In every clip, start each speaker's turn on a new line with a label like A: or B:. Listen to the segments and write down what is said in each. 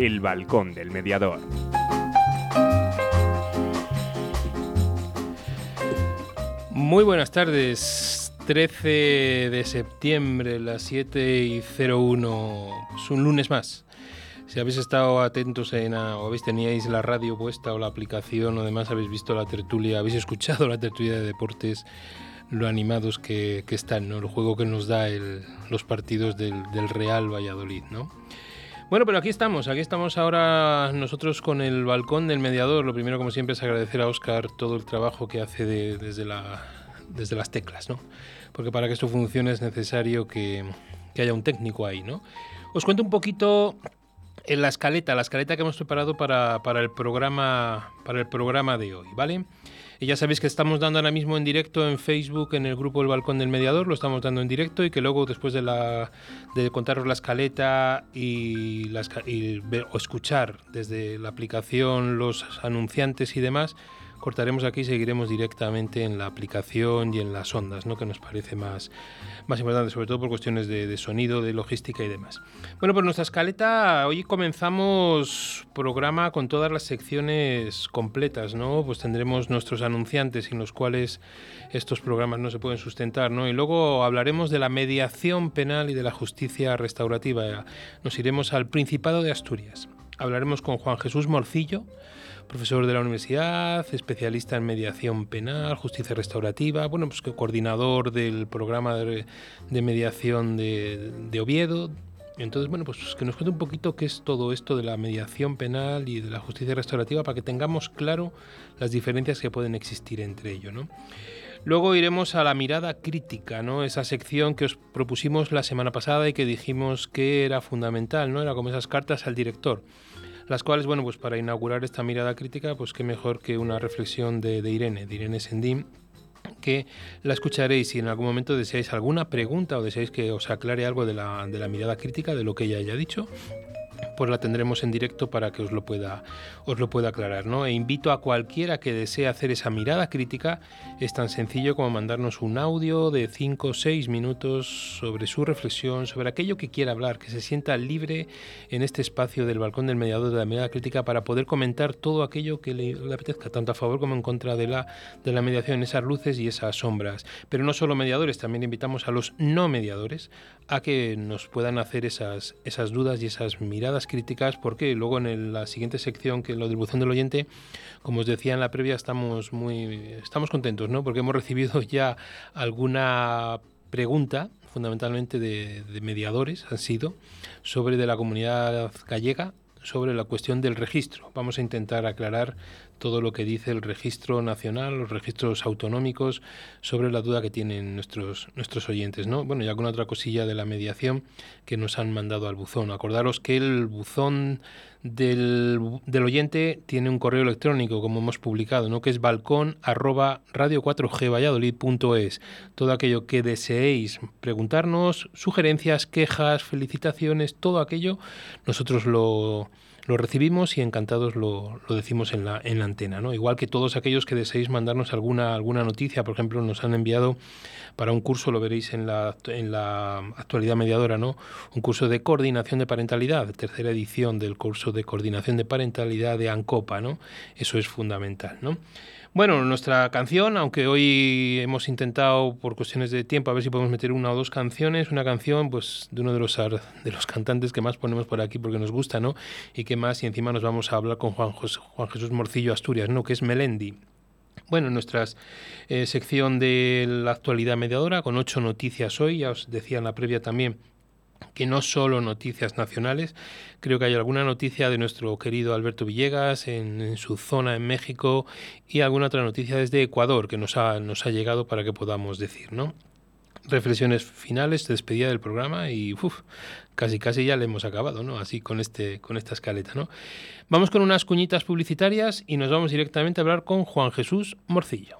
A: El Balcón del Mediador.
B: Muy buenas tardes. 13 de septiembre, las 7 y 01. Es un lunes más. Si habéis estado atentos en, o habéis teníais la radio puesta o la aplicación o demás, habéis visto la tertulia, habéis escuchado la tertulia de deportes, lo animados que, están, ¿no? el juego que nos da los partidos del, del Real Valladolid. ¿no? Bueno, pero aquí estamos, aquí estamos ahora nosotros con el balcón del mediador. Lo primero, como siempre, es agradecer a Oscar todo el trabajo que hace desde, la, desde las teclas, ¿no? Porque para que esto funcione es necesario que, que haya un técnico ahí, ¿no? Os cuento un poquito en la escaleta, la escaleta que hemos preparado para, para, el programa, para el programa de hoy, ¿vale? Y ya sabéis que estamos dando ahora mismo en directo en Facebook, en el grupo El Balcón del Mediador, lo estamos dando en directo y que luego después de, la, contaros la escaleta y, o escuchar desde la aplicación los anunciantes y demás, cortaremos aquí y seguiremos directamente en la aplicación y en las ondas, ¿no? que nos parece más, más importante, sobre todo por cuestiones de, sonido, de logística y demás. Bueno, pues nuestra escaleta, hoy comenzamos programa con todas las secciones completas, ¿no? Pues tendremos nuestros anunciantes sin los cuales estos programas no se pueden sustentar, ¿no? Y luego hablaremos de la mediación penal y de la justicia restaurativa. Nos iremos al Principado de Asturias. Hablaremos con Juan Jesús Morcillo, profesor de la universidad, especialista en mediación penal, justicia restaurativa, bueno, pues coordinador del programa de, mediación de, Oviedo. Entonces, bueno, pues que nos cuente un poquito qué es todo esto de la mediación penal y de la justicia restaurativa para que tengamos claro las diferencias que pueden existir entre ello, ¿no? Luego iremos a la mirada crítica, ¿no? Esa sección que os propusimos la semana pasada y que dijimos que era fundamental, ¿no? Era como esas cartas al director las cuales, bueno, pues para inaugurar esta mirada crítica, pues qué mejor que una reflexión de, Irene, de Irene Sendim, que la escucharéis si en algún momento deseáis alguna pregunta o deseáis que os aclare algo de la, de la mirada crítica de lo que ella haya dicho, pues la tendremos en directo para que os lo pueda, os lo pueda aclarar. ¿no? E invito a cualquiera que desee hacer esa mirada crítica, es tan sencillo como mandarnos un audio de 5 o 6 minutos sobre su reflexión, sobre aquello que quiera hablar, que se sienta libre en este espacio del balcón del mediador de la mirada crítica para poder comentar todo aquello que le, apetezca, tanto a favor como en contra de la, de la mediación, esas luces y esas sombras. Pero no solo mediadores, también invitamos a los no mediadores a que nos puedan hacer esas, esas dudas y esas miradas críticas, porque luego en la siguiente sección, que es lo del buzón del oyente, como os decía en la previa, estamos muy estamos contentos, ¿no? Porque hemos recibido ya alguna pregunta fundamentalmente de, de, mediadores han sido sobre de la comunidad gallega sobre la cuestión del registro. Vamos a intentar aclarar todo lo que dice el registro nacional, los registros autonómicos, sobre la duda que tienen nuestros, nuestros oyentes. ¿no? Bueno, y alguna otra cosilla de la mediación que nos han mandado al buzón. Acordaros que el buzón del, del oyente tiene un correo electrónico, como hemos publicado, ¿no? que es balcón arroba radio 4G Valladolid.es. Todo aquello que deseéis preguntarnos, sugerencias, quejas, felicitaciones, todo aquello, nosotros lo lo recibimos y encantados lo, decimos en la, en la antena. ¿no? Igual que todos aquellos que deseéis mandarnos alguna, alguna noticia, por ejemplo, nos han enviado para un curso, lo veréis en la, en la actualidad mediadora, ¿no? un curso de coordinación de parentalidad, tercera edición del curso de coordinación de parentalidad de ANCOPA. ¿no? Eso es fundamental. ¿no? Bueno, nuestra canción, aunque hoy hemos intentado por cuestiones de tiempo a ver si podemos meter una o dos canciones, una canción pues de uno de los de los cantantes que más ponemos por aquí porque nos gusta, ¿no? Y que más y encima nos vamos a hablar con Juan, Juan Jesús Morcillo Asturias, ¿no? Que es Melendi. Bueno, en nuestra eh, sección de la actualidad mediadora, con ocho noticias hoy, ya os decía en la previa también que no solo noticias nacionales, creo que hay alguna noticia de nuestro querido Alberto Villegas en, su zona en México y alguna otra noticia desde Ecuador que nos ha, nos ha llegado para que podamos decir, ¿no? Reflexiones finales, despedida del programa y casi casi ya le hemos acabado, ¿no? Así con este con esta escaleta, ¿no? Vamos con unas cuñitas publicitarias y nos vamos directamente a hablar con Juan Jesús Morcillo.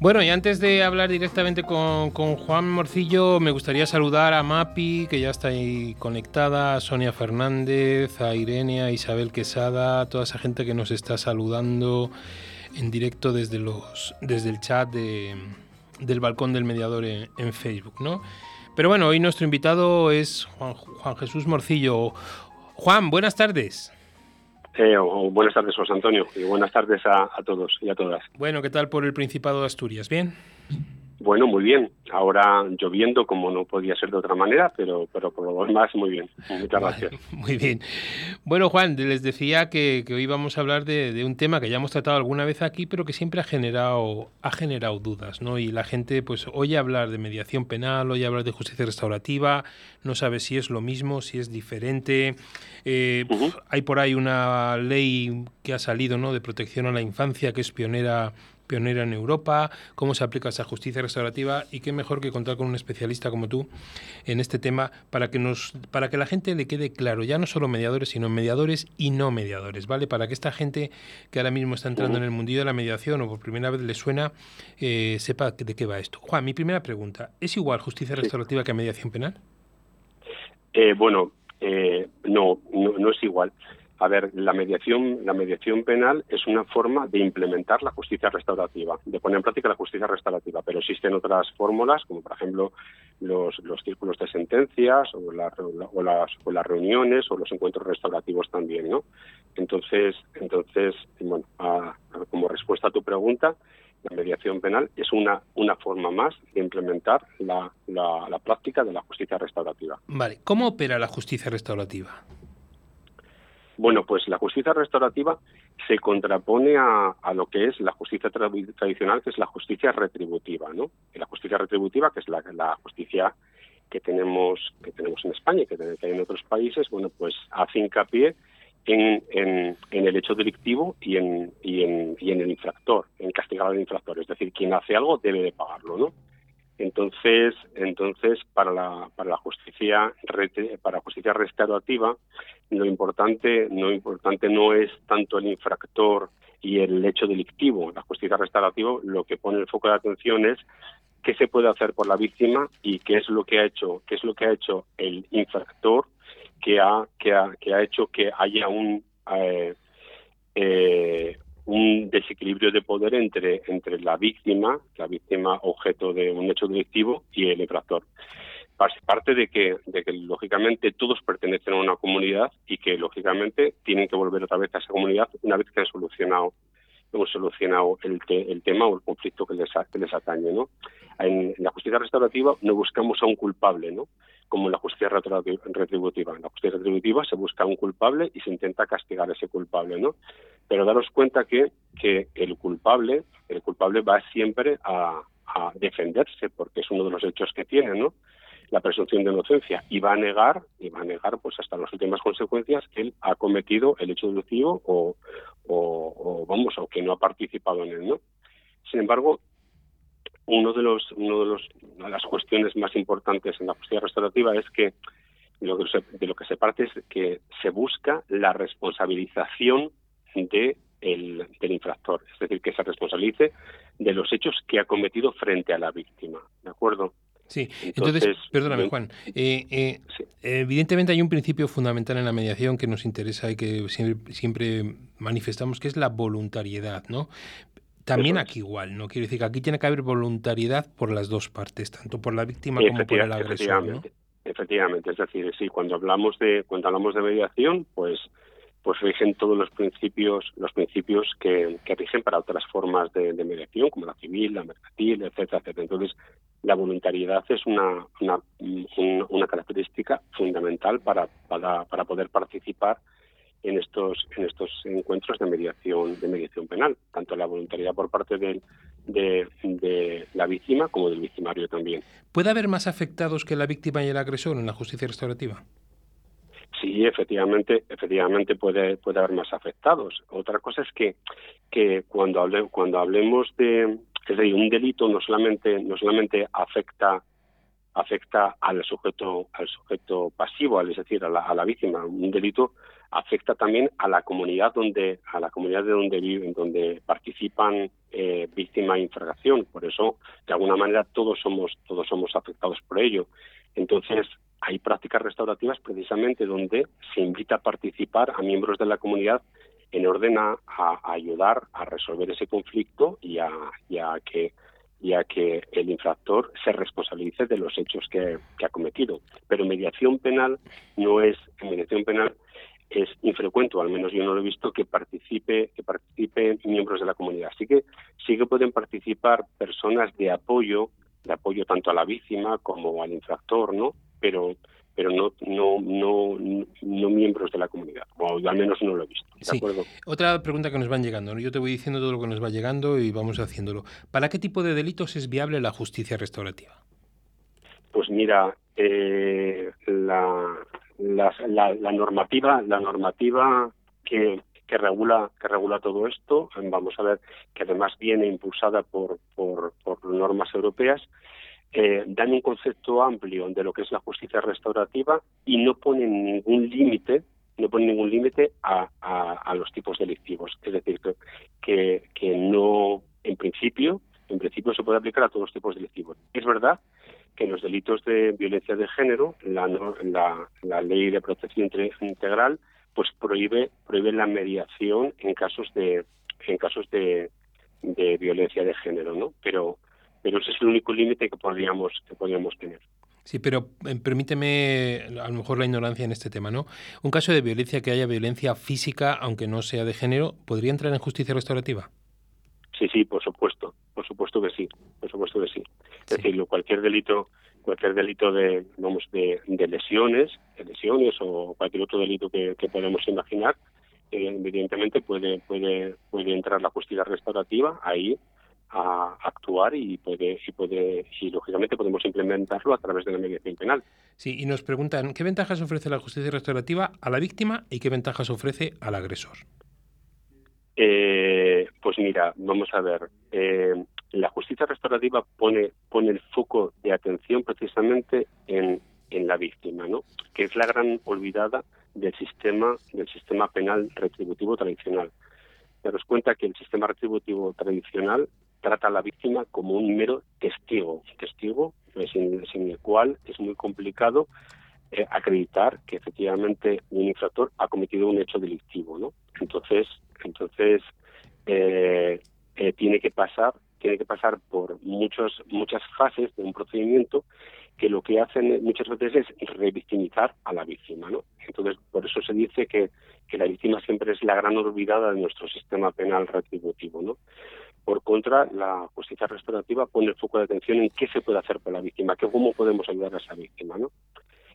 B: Bueno, y antes de hablar directamente con, Juan Morcillo, me gustaría saludar a Mapi, que ya está ahí conectada, a Sonia Fernández, a Irene, a Isabel Quesada, a toda esa gente que nos está saludando en directo desde, los, desde el chat del balcón del mediador en, Facebook, ¿no? Pero bueno, hoy nuestro invitado es Juan Jesús Morcillo. Juan, buenas tardes.
C: Buenas tardes, José Antonio, y buenas tardes a, todos y a todas.
B: Bueno, ¿qué tal por el Principado de Asturias? ¿Bien?
C: Bueno, muy bien. Ahora lloviendo como no podía ser de otra manera, pero, pero por lo demás muy bien. Muchas gracias.
B: Muy bien. Bueno, Juan, les decía que, hoy vamos a hablar de, un tema que ya hemos tratado alguna vez aquí, pero que siempre ha generado, ha generado dudas, ¿no? Y la gente pues oye hablar de mediación penal, oye hablar de justicia restaurativa, no sabe si es lo mismo, si es diferente. Eh, hay por ahí una ley que ha salido, ¿no? De protección a la infancia que es pionera pionera en Europa, cómo se aplica esa justicia restaurativa y qué mejor que contar con un especialista como tú en este tema para que nos para que la gente le quede claro, ya no solo mediadores, sino mediadores y no mediadores, ¿vale? Para que esta gente que ahora mismo está entrando en el mundillo de la mediación o por primera vez le suena, eh, sepa de qué va esto. Juan, mi primera pregunta, ¿es igual justicia restaurativa que mediación penal?
C: Eh, bueno, eh, no, no, no es igual. A ver, la mediación, la mediación penal es una forma de implementar la justicia restaurativa, de poner en práctica la justicia restaurativa, pero existen otras fórmulas, como por ejemplo los, los círculos de sentencias o, las, o las reuniones o los encuentros restaurativos también, ¿no? Entonces, entonces bueno, como respuesta a tu pregunta, la mediación penal es una, una forma más de implementar la, la práctica de la justicia restaurativa.
B: Vale, ¿cómo opera la justicia restaurativa?
C: Bueno, pues la justicia restaurativa se contrapone a, lo que es la justicia tradicional, que es la justicia retributiva, ¿no? la justicia retributiva, que es la, justicia que tenemos que tenemos en España y que, hay en otros países, bueno, pues hace hincapié en, en, el hecho delictivo y en, y en, y en el infractor, en castigar al infractor. Es decir, quien hace algo debe de pagarlo, ¿no? Entonces, entonces para la, para la justicia para justicia restaurativa, lo importante, lo importante no es tanto el infractor y el hecho delictivo. La justicia restaurativa lo que pone el foco de atención es qué se puede hacer por la víctima y qué es lo que ha hecho, qué es lo que ha hecho el infractor que ha, que ha, que ha hecho que haya un eh, eh, un desequilibrio de poder entre, entre la víctima, la víctima objeto de un hecho delictivo, y el infractor. Parte de que, de que, lógicamente, todos pertenecen a una comunidad y que, lógicamente, tienen que volver otra vez a esa comunidad una vez que han solucionado hemos solucionado el, el, tema o el conflicto que les, que les atañe. ¿no? En, la justicia restaurativa no buscamos a un culpable, ¿no? como en la justicia retributiva. En la justicia retributiva se busca a un culpable y se intenta castigar a ese culpable. ¿no? Pero daros cuenta que, que el culpable el culpable va siempre a, a defenderse porque es uno de los hechos que tiene, ¿no? La presunción de inocencia y va a negar y va a negar pues hasta las últimas consecuencias que él ha cometido el hecho delictivo o, o, vamos o que no ha participado en él no sin embargo uno de los uno de los una de las cuestiones más importantes en la justicia restaurativa es que lo que se, de lo que se parte es que se busca la responsabilización de el, del infractor, es decir, que se responsabilice de los hechos que ha cometido frente a la víctima, ¿de acuerdo?
B: Sí, entonces, perdóname, Juan. Eh, eh, evidentemente hay un principio fundamental en la mediación que nos interesa y que siempre, siempre manifestamos, que es la voluntariedad, ¿no? También aquí igual, ¿no? Quiero decir que aquí tiene que haber voluntariedad por las dos partes, tanto por la víctima como por el agresor, ¿no?
C: Efectivamente, es decir, sí, cuando hablamos de cuando hablamos de mediación, pues pues rigen todos los principios los principios que, rigen para otras formas de, mediación como la civil la mercantil etcétera etcétera. Entonces la voluntariedad es una una, una característica fundamental para poder participar en estos en estos encuentros de mediación de mediación penal. Tanto la voluntariedad por parte de, de, la víctima como del victimario también.
B: Puede haber más afectados que la víctima y el agresor en la justicia restaurativa
C: Sí, efectivamente, efectivamente puede, puede haber más afectados. Otra cosa es que, que cuando, hable, cuando hablemos de, es decir, un delito no solamente, no solamente afecta afecta al sujeto al sujeto pasivo, es decir, a la, a la víctima. Un delito afecta también a la comunidad donde a la comunidad de donde viven, donde participan eh, víctima de infracción. Por eso, de alguna manera, todos somos todos somos afectados por ello. Entonces, hay prácticas restaurativas precisamente donde se invita a participar a miembros de la comunidad en orden a, ayudar a resolver ese conflicto y a, que que el infractor se responsabilice de los hechos que, ha cometido. Pero mediación penal no es, mediación penal es infrecuente, al menos yo no lo he visto, que participe, que participe miembros de la comunidad. Así que sí que pueden participar personas de apoyo, de apoyo tanto a la víctima como al infractor, ¿no? pero pero no, no, no, no miembros de la comunidad, o al menos no lo he visto.
B: Otra pregunta que nos van llegando, yo te voy diciendo todo lo que nos va llegando y vamos haciéndolo. ¿Para qué tipo de delitos es viable la justicia restaurativa?
C: Pues mira, eh, la, la, normativa, la normativa que, que regula que regula todo esto, vamos a ver que además viene impulsada por, por, normas europeas, eh, dan un concepto amplio de lo que es la justicia restaurativa y no ponen ningún límite no ponen ningún límite a, los tipos delictivos. Es decir que, que no en principio en principio se puede aplicar a todos los tipos delictivos. Es verdad que en los delitos de violencia de género la, la, ley de protección integral pues prohíbe prohíbe la mediación en casos de en casos de, de violencia de género no pero pero ese es el único límite que podríamos, que podríamos tener.
B: Sí, pero eh, permíteme a lo mejor la ignorancia en este tema, ¿no? Un caso de violencia que haya violencia física, aunque no sea de género, ¿podría entrar en justicia restaurativa?
C: Sí, sí, por supuesto, por supuesto que sí, por supuesto que sí. Es decir, cualquier delito, cualquier delito de, vamos, de, lesiones, de lesiones o cualquier otro delito que, podemos imaginar, eh, evidentemente puede, puede, puede entrar la justicia restaurativa ahí a actuar y puede, y puede y lógicamente podemos implementarlo a través de la mediación penal.
B: Sí, y nos preguntan qué ventajas ofrece la justicia restaurativa a la víctima y qué ventajas ofrece al agresor.
C: Eh, pues mira, vamos a ver. Eh, la justicia restaurativa pone pone el foco de atención precisamente en, en la víctima, ¿no? Que es la gran olvidada del sistema del sistema penal retributivo tradicional. Daros cuenta que el sistema retributivo tradicional trata a la víctima como un mero testigo, testigo pues, sin, el cual es muy complicado eh, acreditar que efectivamente un infractor ha cometido un hecho delictivo, ¿no? Entonces, entonces eh, eh, tiene que pasar tiene que pasar por muchos muchas fases de un procedimiento que lo que hacen muchas veces es revictimizar a la víctima, ¿no? Entonces, por eso se dice que, que la víctima siempre es la gran olvidada de nuestro sistema penal retributivo, ¿no? Por contra, la justicia restaurativa pone el foco de atención en qué se puede hacer por la víctima, que cómo podemos ayudar a esa víctima, ¿no?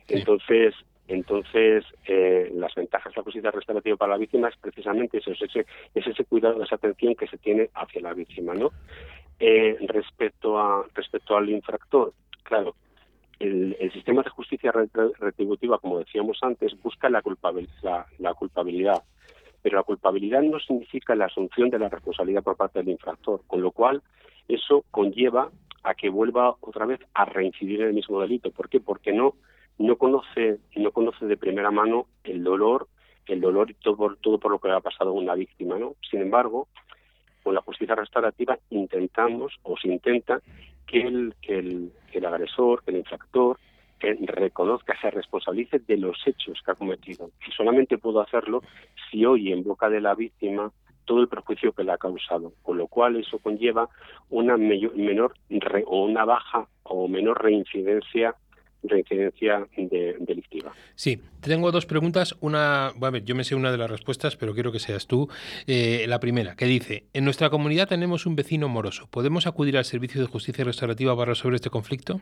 C: Entonces, entonces eh, las ventajas de la justicia restaurativa para la víctima es precisamente eso, es ese, es ese cuidado, esa atención que se tiene hacia la víctima, ¿no? Eh, respecto a respecto al infractor, claro, el, sistema de justicia retributiva, como decíamos antes, busca la culpabilidad, la culpabilidad pero la culpabilidad no significa la asunción de la responsabilidad por parte del infractor, con lo cual eso conlleva a que vuelva otra vez a reincidir en el mismo delito. ¿Por qué? Porque no no conoce no conoce de primera mano el dolor, el dolor y todo por, todo por lo que ha pasado una víctima, ¿no? Sin embargo, con la justicia restaurativa intentamos o se intenta que el, que el, el agresor, que el infractor, que reconozca, se responsabilice de los hechos que ha cometido. Y solamente puedo hacerlo si oye en boca de la víctima todo el perjuicio que le ha causado, con lo cual eso conlleva una menor o una baja o menor reincidencia reincidencia de, delictiva.
B: Sí, tengo dos preguntas. Una, a ver, yo me sé una de las respuestas, pero quiero que seas tú. Eh, la primera, que dice, en nuestra comunidad tenemos un vecino moroso. ¿Podemos acudir al Servicio de Justicia Restaurativa para resolver este conflicto?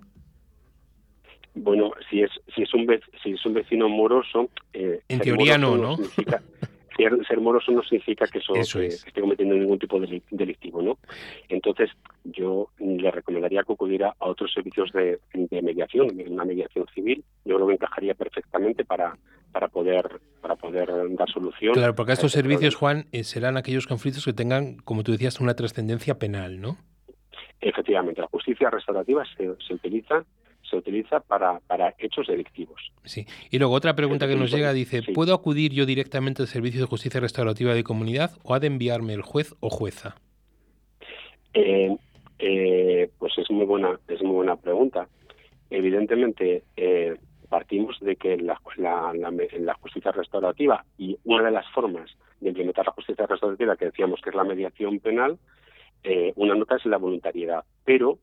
C: Bueno, si es si es un si es un vecino moroso,
B: eh, en teoría no, ¿no?
C: ser, moroso no significa que eso, esté cometiendo ningún tipo de delictivo, ¿no? Entonces, yo le recomendaría que acudiera a otros servicios de, mediación, una mediación civil. Yo creo que encajaría perfectamente para para poder para poder dar solución.
B: Claro, porque estos servicios, Juan, eh, serán aquellos conflictos que tengan, como tú decías, una trascendencia penal, ¿no?
C: Efectivamente, la justicia restaurativa se, se utiliza se utiliza para, para hechos delictivos.
B: Sí. Y luego otra pregunta que nos llega dice, ¿puedo acudir yo directamente al Servicio de Justicia Restaurativa de Comunidad o ha de enviarme el juez o jueza?
C: Eh, eh, pues es muy buena, es muy buena pregunta. Evidentemente, eh, partimos de que la, la, la, justicia restaurativa y una de las formas de implementar la justicia restaurativa que decíamos que es la mediación penal, una nota es la voluntariedad, pero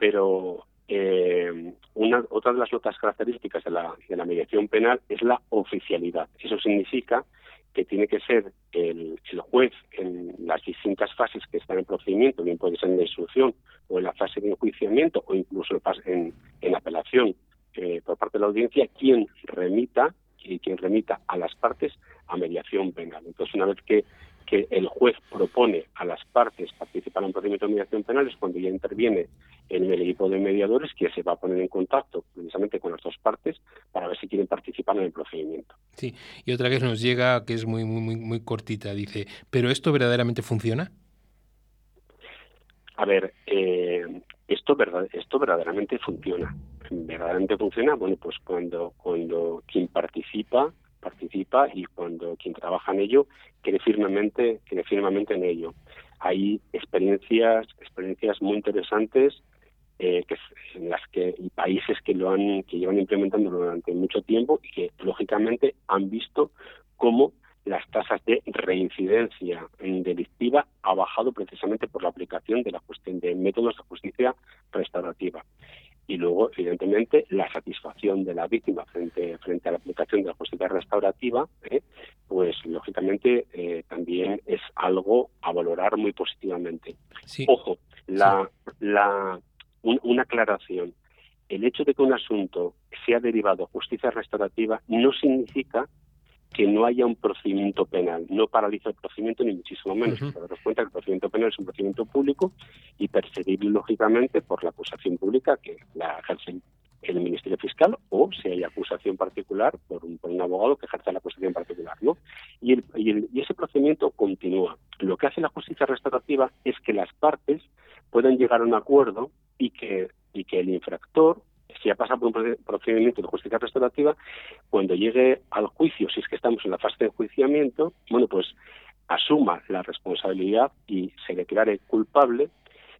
C: pero eh, una, otra de las notas características de la, de la mediación penal es la oficialidad. Eso significa que tiene que ser el, juez en las distintas fases que están en procedimiento, bien puede ser en la instrucción o en la fase de enjuiciamiento o incluso en, en apelación eh, por parte de la audiencia, quien remita y quien remita a las partes a mediación penal. Entonces, una vez que que el juez propone a las partes participar en un procedimiento de mediación penal es cuando ya interviene en el equipo de mediadores que se va a poner en contacto precisamente con las dos partes para ver si quieren participar en el procedimiento.
B: Sí, y otra que nos llega que es muy muy muy cortita dice, ¿pero esto verdaderamente funciona?
C: A ver, eh, esto verdad, esto verdaderamente funciona. Verdaderamente funciona, bueno, pues cuando cuando quien participa participa y cuando quien trabaja en ello cree firmemente, cree firmemente en ello. Hay experiencias, experiencias muy interesantes eh, en las que y países que lo han, que llevan implementando durante mucho tiempo y que lógicamente han visto cómo las tasas de reincidencia delictiva ha bajado precisamente por la aplicación de la cuestión de métodos de justicia restaurativa y luego, evidentemente, la satisfacción de la víctima frente, frente a la aplicación de la justicia restaurativa, ¿eh? pues lógicamente eh, también es algo a valorar muy positivamente. Ojo, la, la, una aclaración. El hecho de que un asunto sea derivado a justicia restaurativa no significa que no haya un procedimiento penal. No paraliza el procedimiento ni muchísimo menos. Uh cuenta que el procedimiento penal es un procedimiento público y perseguible lógicamente por la acusación pública que la ejerce el Ministerio Fiscal o si hay acusación particular por un, por un abogado que ejerce la acusación particular. ¿no? Y, el, y, el, y ese procedimiento continúa. Lo que hace la justicia restaurativa es que las partes puedan llegar a un acuerdo y que, y que el infractor si ya pasa por un procedimiento de justicia restaurativa, cuando llegue al juicio, si es que estamos en la fase de enjuiciamiento, bueno, pues asuma la responsabilidad y se declare culpable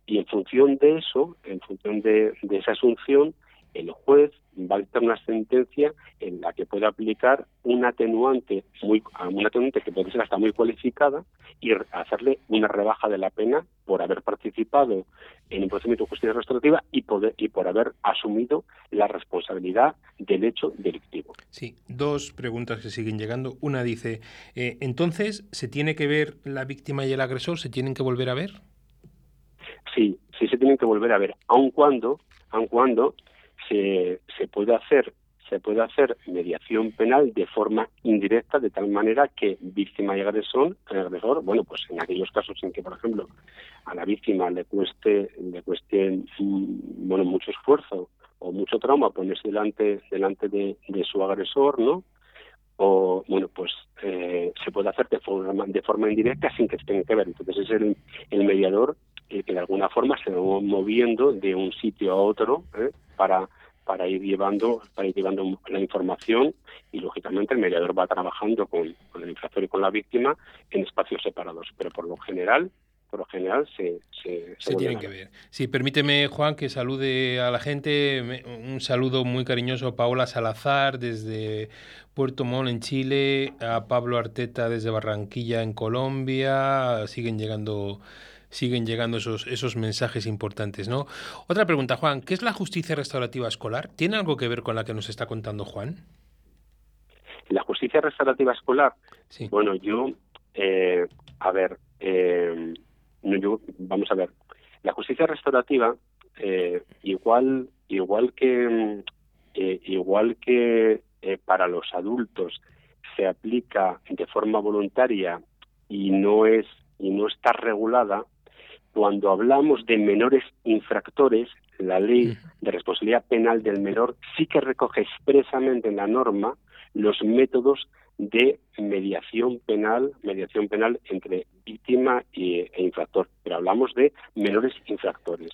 C: y en función de eso, en función de, de esa asunción, el juez va a dictar una sentencia en la que puede aplicar un atenuante muy un atenuante que puede ser hasta muy cualificada y hacerle una rebaja de la pena por haber participado en un procedimiento de justicia restaurativa y poder y por haber asumido la responsabilidad del hecho delictivo.
B: Sí, dos preguntas que siguen llegando. Una dice, eh, entonces, ¿se tiene que ver la víctima y el agresor? ¿Se tienen que volver a ver?
C: Sí, sí se tienen que volver a ver, aun cuando, aun cuando se, se puede hacer se puede hacer mediación penal de forma indirecta de tal manera que víctima y agresor, agresor, bueno, pues en aquellos casos en que, por ejemplo, a la víctima le cueste, le cueste mm, bueno, mucho esfuerzo o mucho trauma ponerse delante, delante de, su agresor, ¿no? O, bueno, pues eh, se puede hacer de forma, de forma indirecta sin que tenga que ver. Entonces es el, el mediador que de alguna forma se va moviendo de un sitio a otro ¿eh? para para ir llevando para ir llevando la información y lógicamente el mediador va trabajando con, el infractor y con la víctima en espacios separados pero por lo general por lo general se, se,
B: se tienen que ver. Sí, permíteme, Juan, que salude a la gente. Un saludo muy cariñoso a Paola Salazar desde Puerto Montt en Chile, a Pablo Arteta desde Barranquilla en Colombia. Siguen llegando siguen llegando esos, esos mensajes importantes, ¿no? Otra pregunta, Juan, ¿qué es la justicia restaurativa escolar? ¿Tiene algo que ver con la que nos está contando Juan?
C: La justicia restaurativa escolar, sí. bueno, yo, eh, a ver, eh, yo, vamos a ver, la justicia restaurativa, eh, igual, igual que, eh, igual que eh, para los adultos se aplica de forma voluntaria y no es y no está regulada, cuando hablamos de menores infractores, la ley de responsabilidad penal del menor sí que recoge expresamente en la norma los métodos de mediación penal, mediación penal entre víctima y, e infractor, pero hablamos de menores infractores.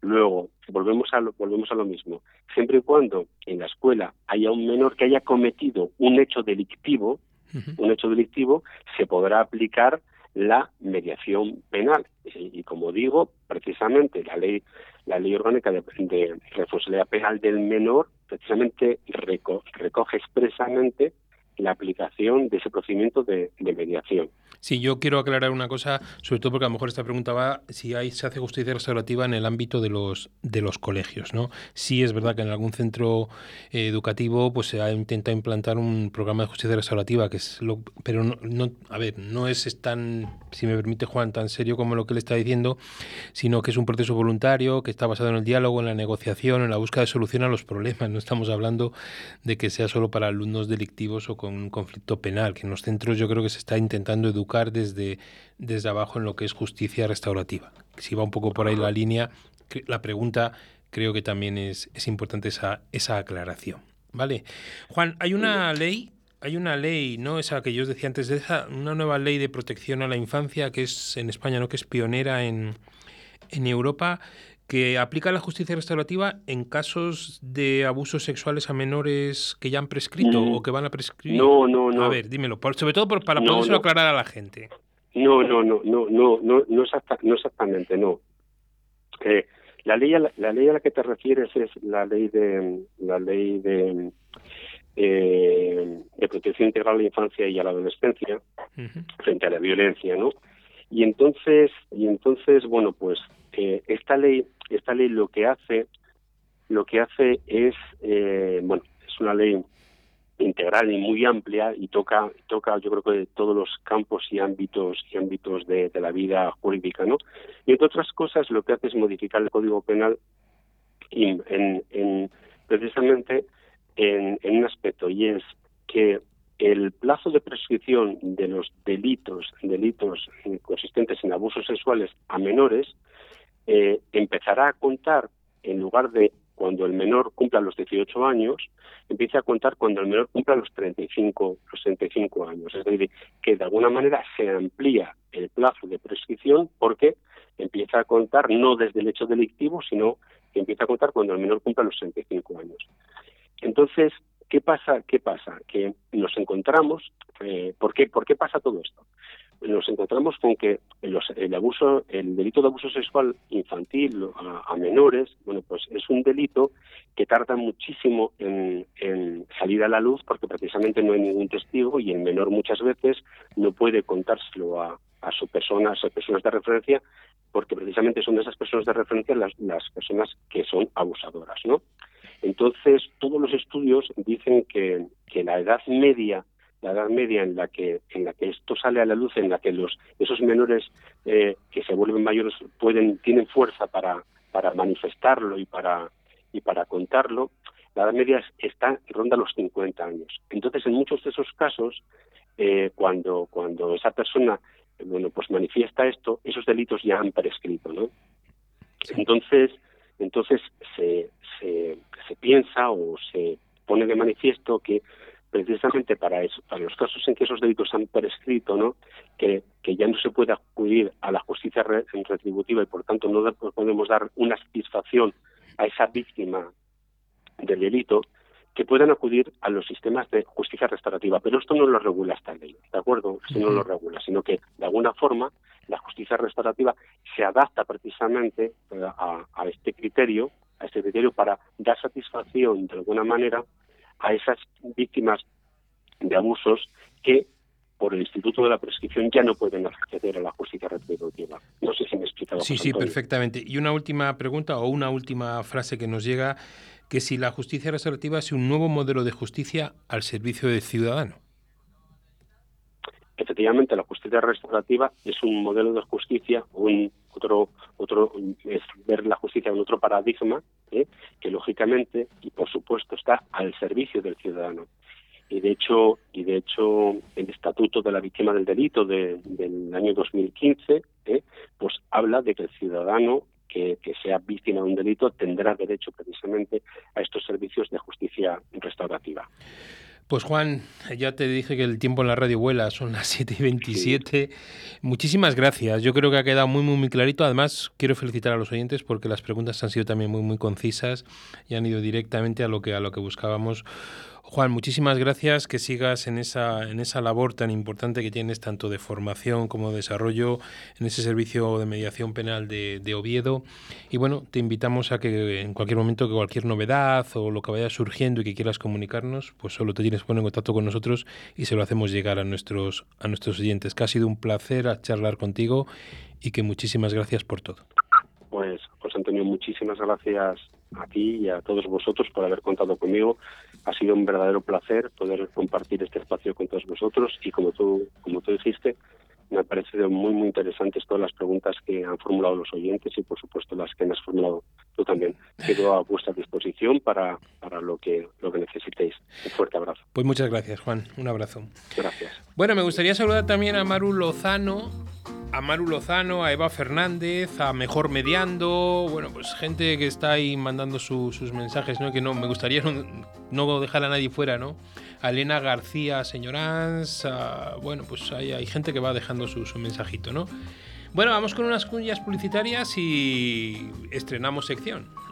C: Luego, volvemos a, lo, volvemos a lo mismo. Siempre y cuando en la escuela haya un menor que haya cometido un hecho delictivo, un hecho delictivo, se podrá aplicar la mediación penal. Y, como digo, precisamente la ley, la ley orgánica de, de responsabilidad penal del menor precisamente recoge expresamente la aplicación de ese procedimiento de, mediación.
B: Sí, yo quiero aclarar una cosa, sobre todo porque a lo mejor esta pregunta va si hay, se hace justicia restaurativa en el ámbito de los de los colegios, ¿no? Sí es verdad que en algún centro eh, educativo pues se ha intentado implantar un programa de justicia restaurativa, que es lo, pero no, no, a ver, no es tan, si me permite Juan, tan serio como lo que le está diciendo, sino que es un proceso voluntario que está basado en el diálogo, en la negociación, en la búsqueda de solución a los problemas. No estamos hablando de que sea solo para alumnos delictivos o con un conflicto penal, que en los centros yo creo que se está intentando educar desde, desde abajo en lo que es justicia restaurativa. Si va un poco por ahí la línea, la pregunta creo que también es, es importante esa, esa aclaración. ¿Vale? Juan, hay una ley hay una ley, ¿no? Esa que yo os decía antes de esa, una nueva ley de protección a la infancia que es en España, ¿no? Que es pionera en, en Europa, que aplica la justicia restaurativa en casos de abusos sexuales a menores que ya han prescrito mm. o que van a prescribir.
C: No, no, no.
B: A ver, dímelo, sobre todo por, para no, no. aclarar a la gente.
C: No, no, no, no, no, no, no, exacta, no exactamente, no. Eh, la ley, a la, la, ley a la que te refieres es la ley de la ley de, eh, de protección integral a la infancia y a la adolescencia uh -huh. frente a la violencia, ¿no? Y entonces, y entonces, bueno, pues eh, esta ley, esta ley lo que hace, lo que hace es, eh, bueno, es una ley integral y muy amplia y toca, toca, yo creo que todos los campos y ámbitos y ámbitos de, de la vida jurídica, ¿no? Y entre otras cosas, lo que hace es modificar el Código Penal en, en, en precisamente en, en un aspecto y es que el plazo de prescripción de los delitos delitos consistentes en abusos sexuales a menores eh, empezará a contar en lugar de cuando el menor cumpla los 18 años, empieza a contar cuando el menor cumpla los 35, los 35 años. Es decir, que de alguna manera se amplía el plazo de prescripción porque empieza a contar no desde el hecho delictivo, sino que empieza a contar cuando el menor cumpla los 65 años. Entonces, ¿qué pasa? ¿Qué pasa? Que nos encontramos, eh, ¿por, qué, ¿por qué pasa todo esto? Nos encontramos con que los, el abuso, el delito de abuso sexual infantil a, menores, bueno, pues es un delito que tarda muchísimo en, salir a la luz porque precisamente no hay ningún testigo y el menor muchas veces no puede contárselo a, a su persona, a sus personas de referencia, porque precisamente son esas personas de referencia las, personas que son abusadoras, ¿no? Entonces, todos los estudios dicen que la edad media la edad media en la que en la que esto sale a la luz en la que los esos menores eh, que se vuelven mayores pueden tienen fuerza para para manifestarlo y para y para contarlo la edad media está ronda los 50 años. Entonces en muchos de esos casos eh, cuando cuando esa persona bueno pues manifiesta esto esos delitos ya han prescrito no entonces entonces se, se, se piensa o se pone de manifiesto que precisamente para eso, para los casos en que esos delitos han prescrito, ¿no? Que, que ya no se puede acudir a la justicia re, retributiva y por tanto no podemos dar una satisfacción a esa víctima del delito, que puedan acudir a los sistemas de justicia restaurativa. Pero esto no lo regula esta ley, ¿de acuerdo? Esto no lo regula, sino que de alguna forma la justicia restaurativa se adapta precisamente eh, a, a este criterio, a este criterio para dar satisfacción de alguna manera a esas víctimas de abusos que por el Instituto de la Prescripción ya no pueden acceder a la justicia retributiva. No sé si me he explicado.
B: Sí, sí, perfectamente. Y una última pregunta o una última frase que nos llega, que si la justicia restaurativa es un nuevo modelo de justicia al servicio del ciudadano.
C: Efectivamente, la justicia restaurativa es un modelo de justicia, un otro, otro es ver la justicia en otro paradigma ¿eh? que lógicamente y por supuesto está al servicio del ciudadano y de hecho y de hecho el estatuto de la víctima del delito del año 2015 ¿eh? pues habla de que el ciudadano que, sea víctima de un delito tendrá derecho precisamente a estos servicios de justicia restaurativa.
B: Pues Juan, ya te dije que el tiempo en la radio vuela, son las 7 y 27. Muchísimas gracias, yo creo que ha quedado muy, muy, muy clarito. Además, quiero felicitar a los oyentes porque las preguntas han sido también muy, muy concisas y han ido directamente a lo que, a lo que buscábamos. Juan, muchísimas gracias, que sigas en esa, en esa labor tan importante que tienes, tanto de formación como de desarrollo, en ese servicio de mediación penal de, de, Oviedo. Y bueno, te invitamos a que en cualquier momento, que cualquier novedad o lo que vaya surgiendo y que quieras comunicarnos, pues solo te tienes que poner en contacto con nosotros y se lo hacemos llegar a nuestros, a nuestros oyentes. Que ha sido un placer charlar contigo y que muchísimas gracias por todo.
C: Antonio, muchísimas gracias a ti y a todos vosotros por haber contado conmigo. Ha sido un verdadero placer poder compartir este espacio con todos vosotros y como tú, como tú dijiste, me han parecido muy, muy interesantes todas las preguntas que han formulado los oyentes y, por supuesto, las que me has formulado tú también. Quedo a vuestra disposición para, para lo, que, lo que necesitéis. Un fuerte abrazo.
B: Pues muchas gracias, Juan. Un abrazo.
C: Gracias.
B: Bueno, me gustaría saludar también a Maru Lozano, a Maru Lozano, a Eva Fernández, a Mejor Mediando, bueno, pues gente que está ahí mandando su, sus mensajes, ¿no? Que no, me gustaría no, dejar a nadie fuera, ¿no? A Elena García Señorans, a, bueno, pues hay, hay, gente que va dejando su, su mensajito, ¿no? Bueno, vamos con unas cuñas publicitarias y estrenamos sección.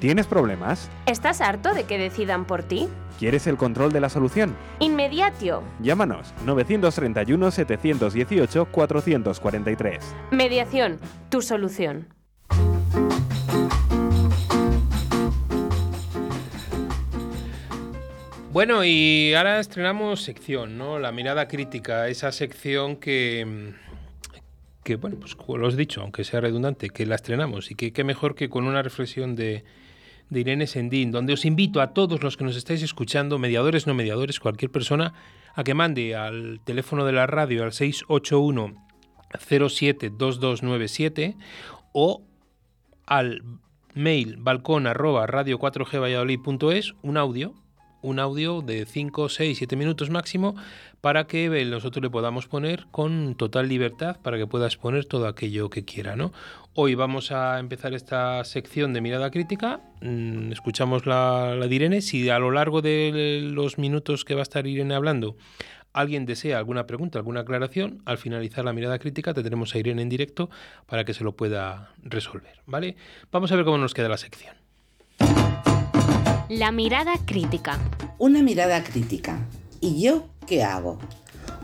A: ¿Tienes problemas?
D: ¿Estás harto de que decidan por ti?
A: ¿Quieres el control de la solución?
D: Inmediatio.
A: Llámanos 931 718 443.
D: Mediación, tu solución.
B: Bueno, y ahora estrenamos sección, ¿no? La mirada crítica, esa sección que que bueno, pues como lo has dicho, aunque sea redundante, que la estrenamos y que qué mejor que con una reflexión de, de Irene Sendín, donde os invito a todos los que nos estáis escuchando, mediadores, no mediadores, cualquier persona, a que mande al teléfono de la radio al 681 072297 o al mail balcón arroba radio 4g un audio un audio de 5, 6, 7 minutos máximo para que nosotros le podamos poner con total libertad para que pueda exponer todo aquello que quiera. ¿no? Hoy vamos a empezar esta sección de mirada crítica. Mm, escuchamos la, la de Irene. Si a lo largo de los minutos que va a estar Irene hablando alguien desea alguna pregunta, alguna aclaración, al finalizar la mirada crítica tendremos a Irene en directo para que se lo pueda resolver. ¿vale? Vamos a ver cómo nos queda la sección.
E: La mirada crítica.
F: Una mirada crítica. ¿Y yo qué hago?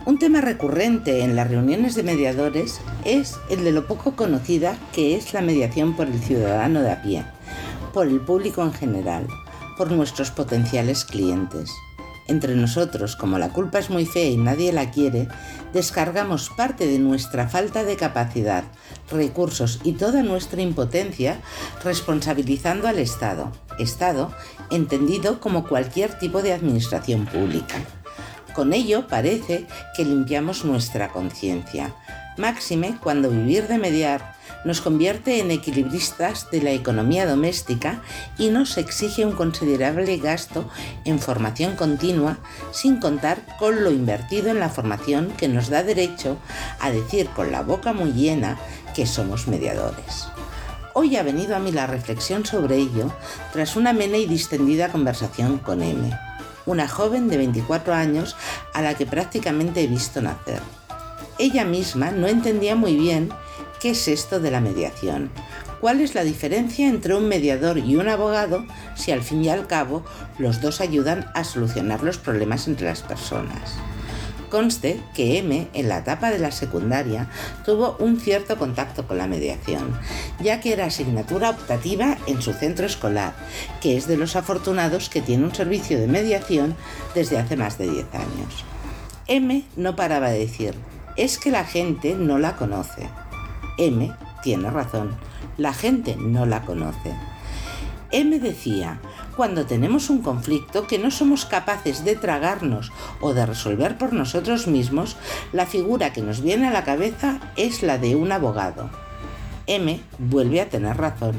F: Un tema recurrente en las reuniones de mediadores es el de lo poco conocida que es la mediación por el ciudadano de a pie. por el público en general, por nuestros potenciales clientes. Entre nosotros, como la culpa es muy fea y nadie la quiere, descargamos parte de nuestra falta de capacidad, recursos y toda nuestra impotencia responsabilizando al Estado. Estado entendido como cualquier tipo de administración pública. Con ello parece que limpiamos nuestra conciencia, máxime cuando vivir de mediar nos convierte en equilibristas de la economía doméstica y nos exige un considerable gasto en formación continua, sin contar con lo invertido en la formación que nos da derecho a decir con la boca muy llena que somos mediadores. Hoy ha venido a mí la reflexión sobre ello tras una amena y distendida conversación con M, una joven de 24 años a la que prácticamente he visto nacer. Ella misma no entendía muy bien ¿Qué es esto de la mediación? ¿Cuál es la diferencia entre un mediador y un abogado si al fin y al cabo los dos ayudan a solucionar los problemas entre las personas? Conste que M, en la etapa de la secundaria, tuvo un cierto contacto con la mediación, ya que era asignatura optativa en su centro escolar, que es de los afortunados que tiene un servicio de mediación desde hace más de 10 años. M no paraba de decir, es que la gente no la conoce. M tiene razón, la gente no la conoce. M decía, cuando tenemos un conflicto que no somos capaces de tragarnos o de resolver por nosotros mismos, la figura que nos viene a la cabeza es la de un abogado. M vuelve a tener razón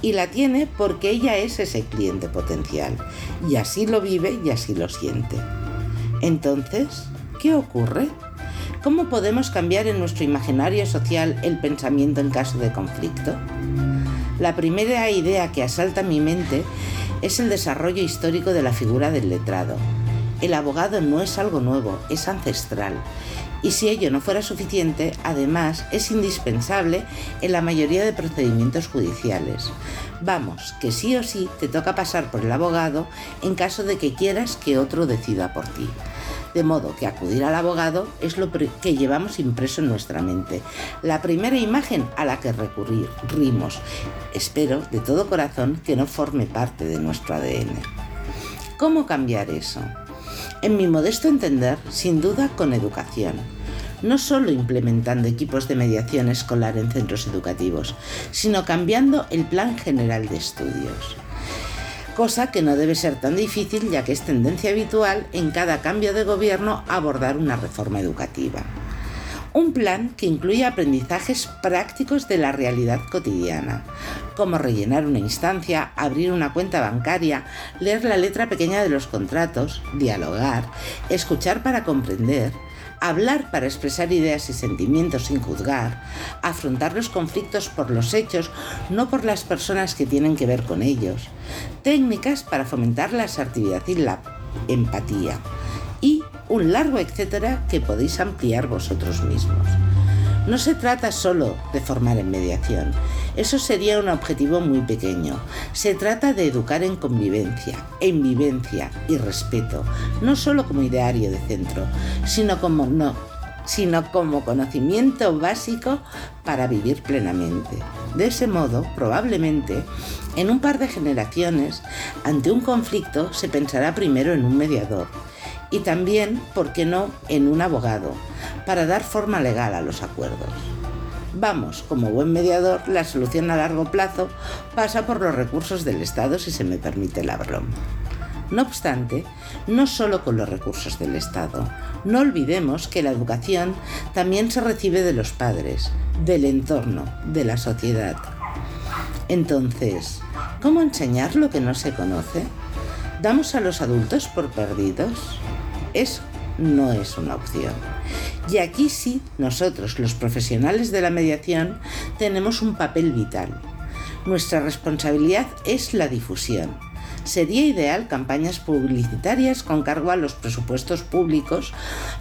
F: y la tiene porque ella es ese cliente potencial y así lo vive y así lo siente. Entonces, ¿qué ocurre? ¿Cómo podemos cambiar en nuestro imaginario social el pensamiento en caso de conflicto? La primera idea que asalta mi mente es el desarrollo histórico de la figura del letrado. El abogado no es algo nuevo, es ancestral. Y si ello no fuera suficiente, además es indispensable en la mayoría de procedimientos judiciales. Vamos, que sí o sí te toca pasar por el abogado en caso de que quieras que otro decida por ti de modo que acudir al abogado es lo que llevamos impreso en nuestra mente, la primera imagen a la que recurrir, rimos. Espero de todo corazón que no forme parte de nuestro ADN. ¿Cómo cambiar eso? En mi modesto entender, sin duda con educación no solo implementando equipos de mediación escolar en centros educativos, sino cambiando el plan general de estudios cosa que no debe ser tan difícil ya que es tendencia habitual en cada cambio de gobierno abordar una reforma educativa. Un plan que incluye aprendizajes prácticos de la realidad cotidiana, como rellenar una instancia, abrir una cuenta bancaria, leer la letra pequeña de los contratos, dialogar, escuchar para comprender, hablar para expresar ideas y sentimientos sin juzgar, afrontar los conflictos por los hechos, no por las personas que tienen que ver con ellos, técnicas para fomentar la asertividad y la empatía, y un largo etcétera que podéis ampliar vosotros mismos. No se trata solo de formar en mediación, eso sería un objetivo muy pequeño. Se trata de educar en convivencia, en vivencia y respeto, no solo como ideario de centro, sino como no, sino como conocimiento básico para vivir plenamente. De ese modo, probablemente, en un par de generaciones, ante un conflicto se pensará primero en un mediador y también, ¿por qué no?, en un abogado, para dar forma legal a los acuerdos. Vamos, como buen mediador, la solución a largo plazo pasa por los recursos del Estado, si se me permite la broma. No obstante, no solo con los recursos del Estado. No olvidemos que la educación también se recibe de los padres, del entorno, de la sociedad. Entonces, ¿cómo enseñar lo que no se conoce? ¿Damos a los adultos por perdidos? Eso no es una opción. Y aquí sí, nosotros, los profesionales de la mediación, tenemos un papel vital. Nuestra responsabilidad es la difusión sería ideal campañas publicitarias con cargo a los presupuestos públicos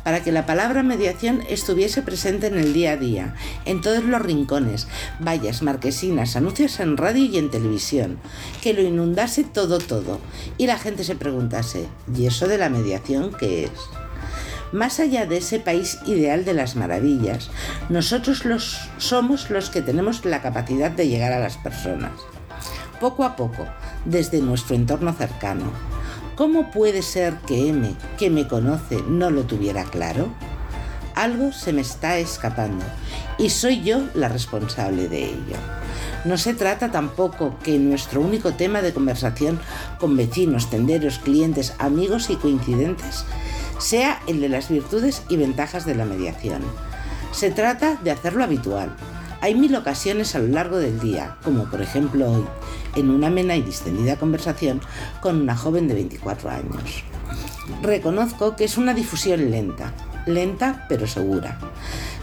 F: para que la palabra mediación estuviese presente en el día a día, en todos los rincones, vallas, marquesinas, anuncios en radio y en televisión, que lo inundase todo todo. Y la gente se preguntase, ¿y eso de la mediación qué es? Más allá de ese país ideal de las maravillas, nosotros los, somos los que tenemos la capacidad de llegar a las personas. Poco a poco, desde nuestro entorno cercano. ¿Cómo puede ser que M, que me conoce, no lo tuviera claro? Algo se me está escapando y soy yo la responsable de ello. No se trata tampoco que nuestro único tema de conversación con vecinos, tenderos, clientes, amigos y coincidentes sea el de las virtudes y ventajas de la mediación. Se trata de hacerlo habitual. Hay mil ocasiones a lo largo del día, como por ejemplo hoy, en una amena y distendida conversación con una joven de 24 años. Reconozco que es una difusión lenta, lenta pero segura.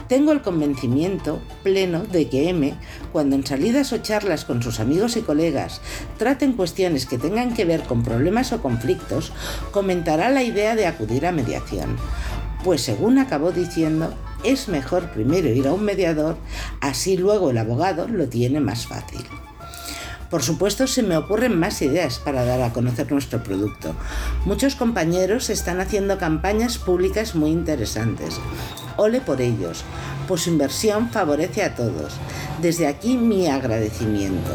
F: Tengo el convencimiento pleno de que M, cuando en salidas o charlas con sus amigos y colegas traten cuestiones que tengan que ver con problemas o conflictos, comentará la idea de acudir a mediación. Pues según acabó diciendo, es mejor primero ir a un mediador, así luego el abogado lo tiene más fácil. Por supuesto, se me ocurren más ideas para dar a conocer nuestro producto. Muchos compañeros están haciendo campañas públicas muy interesantes. Ole por ellos, pues su inversión favorece a todos. Desde aquí mi agradecimiento.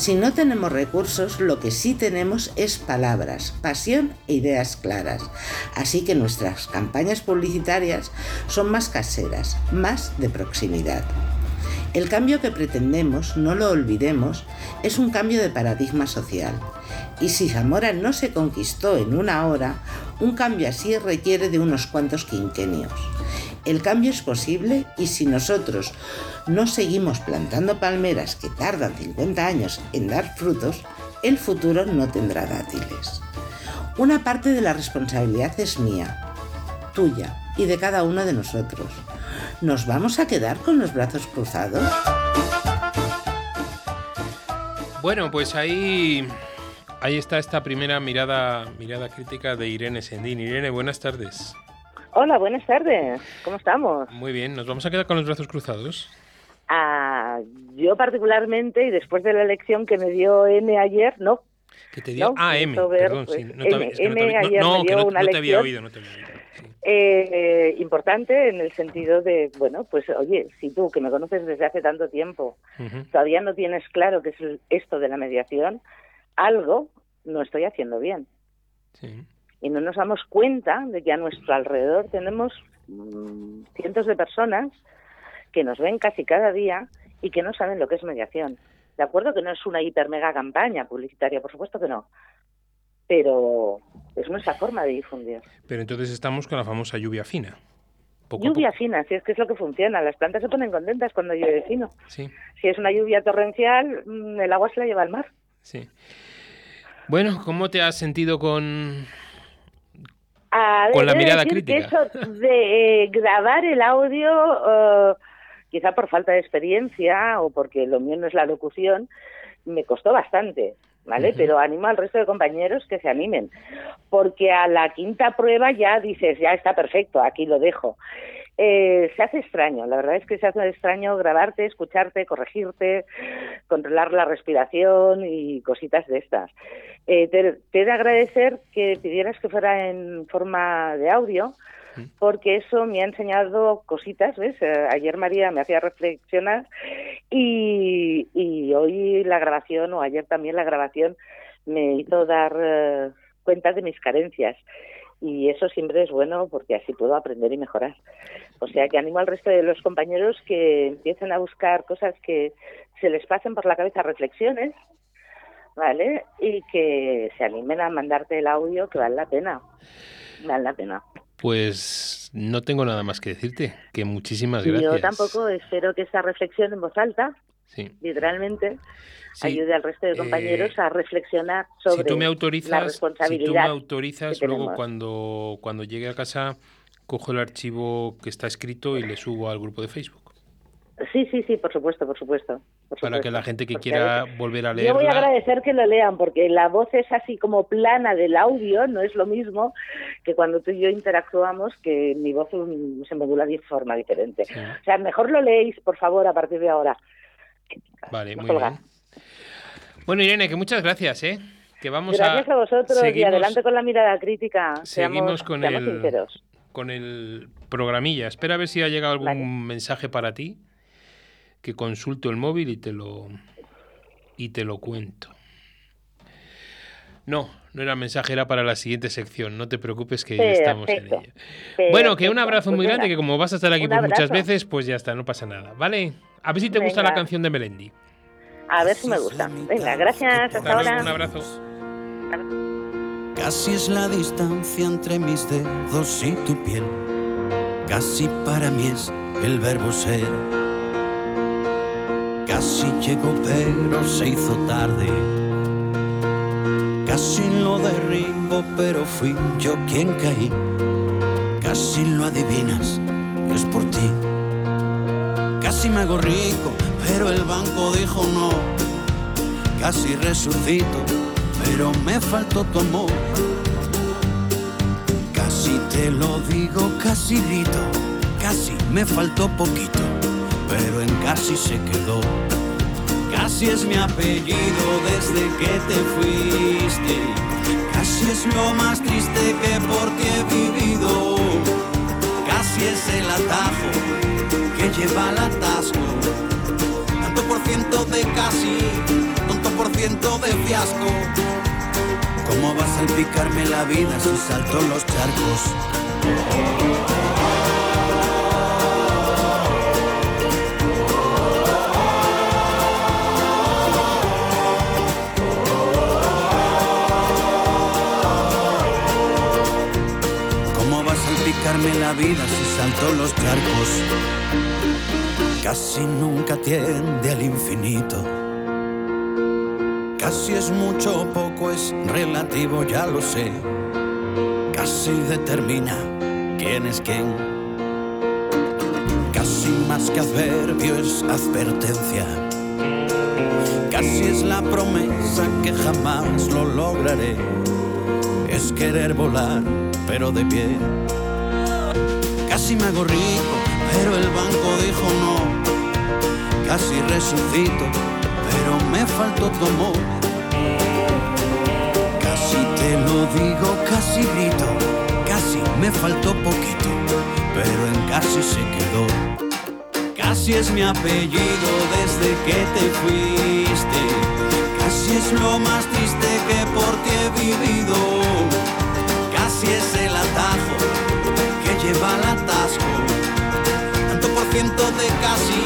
F: Si no tenemos recursos, lo que sí tenemos es palabras, pasión e ideas claras. Así que nuestras campañas publicitarias son más caseras, más de proximidad. El cambio que pretendemos, no lo olvidemos, es un cambio de paradigma social. Y si Zamora no se conquistó en una hora, un cambio así requiere de unos cuantos quinquenios. El cambio es posible y si nosotros no seguimos plantando palmeras que tardan 50 años en dar frutos, el futuro no tendrá dátiles. Una parte de la responsabilidad es mía, tuya y de cada uno de nosotros. ¿Nos vamos a quedar con los brazos cruzados?
B: Bueno, pues ahí, ahí está esta primera mirada, mirada crítica de Irene Sendín. Irene, buenas tardes.
G: Hola, buenas tardes. ¿Cómo estamos?
B: Muy bien, ¿nos vamos a quedar con los brazos cruzados?
G: Ah, yo particularmente, y después de la elección que me dio M ayer, no.
B: ¿Que te dio?
G: No,
B: ah, M, perdón,
G: pues.
B: No te,
G: M,
B: había- no,
G: ayer
B: no,
G: me
B: que
G: dio
B: no,
G: una
B: no te había
G: lección.
B: oído, no te había oído. sí.
G: Eh, importante en el sentido de, bueno, pues oye, si tú que me conoces desde hace tanto tiempo todavía no tienes claro qué es esto de la mediación, algo no estoy haciendo bien.
B: Sí.
G: Y no nos damos cuenta de que a nuestro alrededor tenemos mm, cientos de personas que nos ven casi cada día y que no saben lo que es mediación. De acuerdo que no es una hiper mega campaña publicitaria, por supuesto que no, pero es nuestra forma de difundir.
B: Pero entonces estamos con la famosa lluvia fina. Poco
G: lluvia fina, si es que es lo que funciona. Las plantas se ponen contentas cuando llueve fino.
B: Sí,
G: Si es una lluvia torrencial, mm, el agua se la lleva al mar.
B: sí. Bueno, ¿cómo te has sentido con,
G: A ver,
B: Con la mirada
G: decir que
B: crítica.
G: eso de eh, grabar el audio, eh, quizá por falta de experiencia o porque lo mío no es la locución, me costó bastante, ¿vale? Pero animo al resto de compañeros que se animen, porque a la quinta prueba ya dices, ya está perfecto, aquí lo dejo. Eh, se hace extraño, la verdad es que se hace extraño grabarte, escucharte, corregirte, controlar la respiración y cositas de estas. Eh, te, te he de agradecer que pidieras que fuera en forma de audio, porque eso me ha enseñado cositas, ¿ves? Eh, ayer María me hacía reflexionar y, y hoy la grabación, o ayer también la grabación, me hizo dar eh, cuenta de mis carencias. Y eso siempre es bueno porque así puedo aprender y mejorar. O sea que animo al resto de los compañeros que empiecen a buscar cosas que se les pasen por la cabeza, reflexiones, ¿vale? Y que se animen a mandarte el audio que vale la pena. Vale la pena.
B: Pues no tengo nada más que decirte, que muchísimas gracias.
G: Yo tampoco espero que esa reflexión en voz alta,
B: Sí.
G: literalmente,
B: Sí,
G: ayude al resto de compañeros
B: eh,
G: a reflexionar sobre
B: si tú me
G: la
B: autorizas, si tú me
G: responsabilidad.
B: autorizas, luego cuando, cuando llegue a casa cojo el archivo que está escrito y le subo al grupo de Facebook.
G: Sí, sí, sí, por supuesto, por supuesto. por
B: Para que la gente que quiera
G: veces-
B: volver a
G: Yo voy a agradecer que lo lean porque la voz es así como plana del audio, no es lo mismo que cuando tú y yo interactuamos que mi voz se modula de forma diferente.
B: Sí.
G: O sea, mejor lo leéis, por favor, a partir de ahora.
B: Vale,
G: No
B: muy bien. Bueno, Irene, que muchas gracias, ¿eh? Que vamos
G: Gracias a, vosotros y adelante con la mirada crítica.
B: seguimos
G: Seamos-
B: con
G: seamos
B: el-
G: sinceros.
B: con el programilla. Espera a ver si ha llegado algún
G: Vale.
B: mensaje para ti, que consulto el móvil y te lo y te lo cuento. No, no era mensaje, era para la siguiente sección. No te preocupes que
G: Perfecto.
B: estamos en ella. Bueno, que un abrazo
G: Pues
B: muy grande, que como vas a estar aquí por muchas
G: abrazo.
B: veces, pues ya está, no pasa nada, ¿vale? A ver si te gusta la
G: Venga.
B: canción de Melendi.
G: A ver si me gusta. Venga, gracias. Hasta ahora.
B: un abrazo.
H: Casi es la distancia entre mis dedos y tu piel. Casi para mí es el verbo ser. Casi llegó pero se hizo tarde. Casi lo derribo pero fui yo quien caí. Casi lo adivinas, es por ti. Casi me hago rico, pero el banco dijo no. Casi resucito, pero me faltó tu amor. Casi te lo digo, casi grito, casi me faltó poquito, pero en casi se quedó. Casi es mi apellido desde que te fuiste. Casi es lo más triste que por ti he vivido. Casi es el atajo que lleva al atasco. Tanto por ciento de casi, tanto por ciento de fiasco. ¿Cómo vas a salpicarme la vida si salto los charcos? Los charcos? Casi nunca tiende al infinito. Casi es mucho o poco, es relativo, ya lo sé. Casi determina quién es quién. Casi más que adverbio es advertencia. Casi es la promesa que jamás lo lograré. Es querer volar, pero de pie. Casi me hago rico, pero el banco dijo no. Casi resucito, pero me faltó tu amor. Casi te lo digo, casi grito, casi me faltó poquito, pero en casi se quedó. Casi es mi apellido desde que te fuiste. Casi es lo más triste que por ti he vivido. Casi es el atajo que lleva por ciento de casi,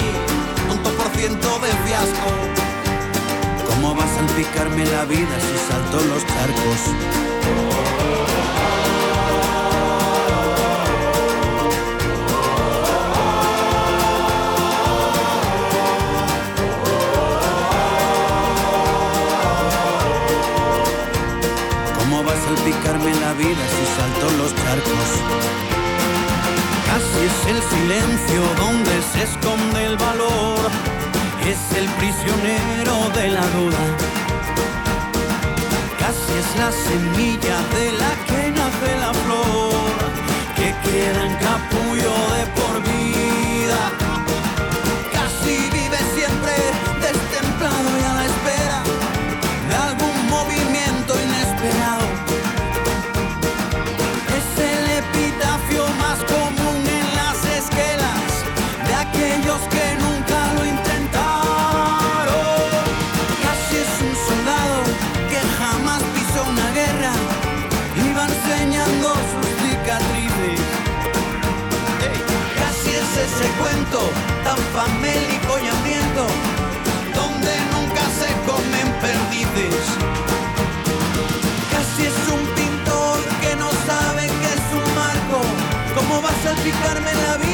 H: tanto por ciento de fiasco. ¿Cómo vas a salpicarme la vida si salto los charcos? ¿Cómo vas a salpicarme la vida si salto los charcos? Casi es el silencio donde se esconde el valor. Es el prisionero de la duda. Casi es la semilla de la que nace la flor. Que queda en tan famélico y hambriento donde nunca se comen perdices. Casi es un pintor que no sabe que es un marco. ¿Cómo va a salpicarme la vida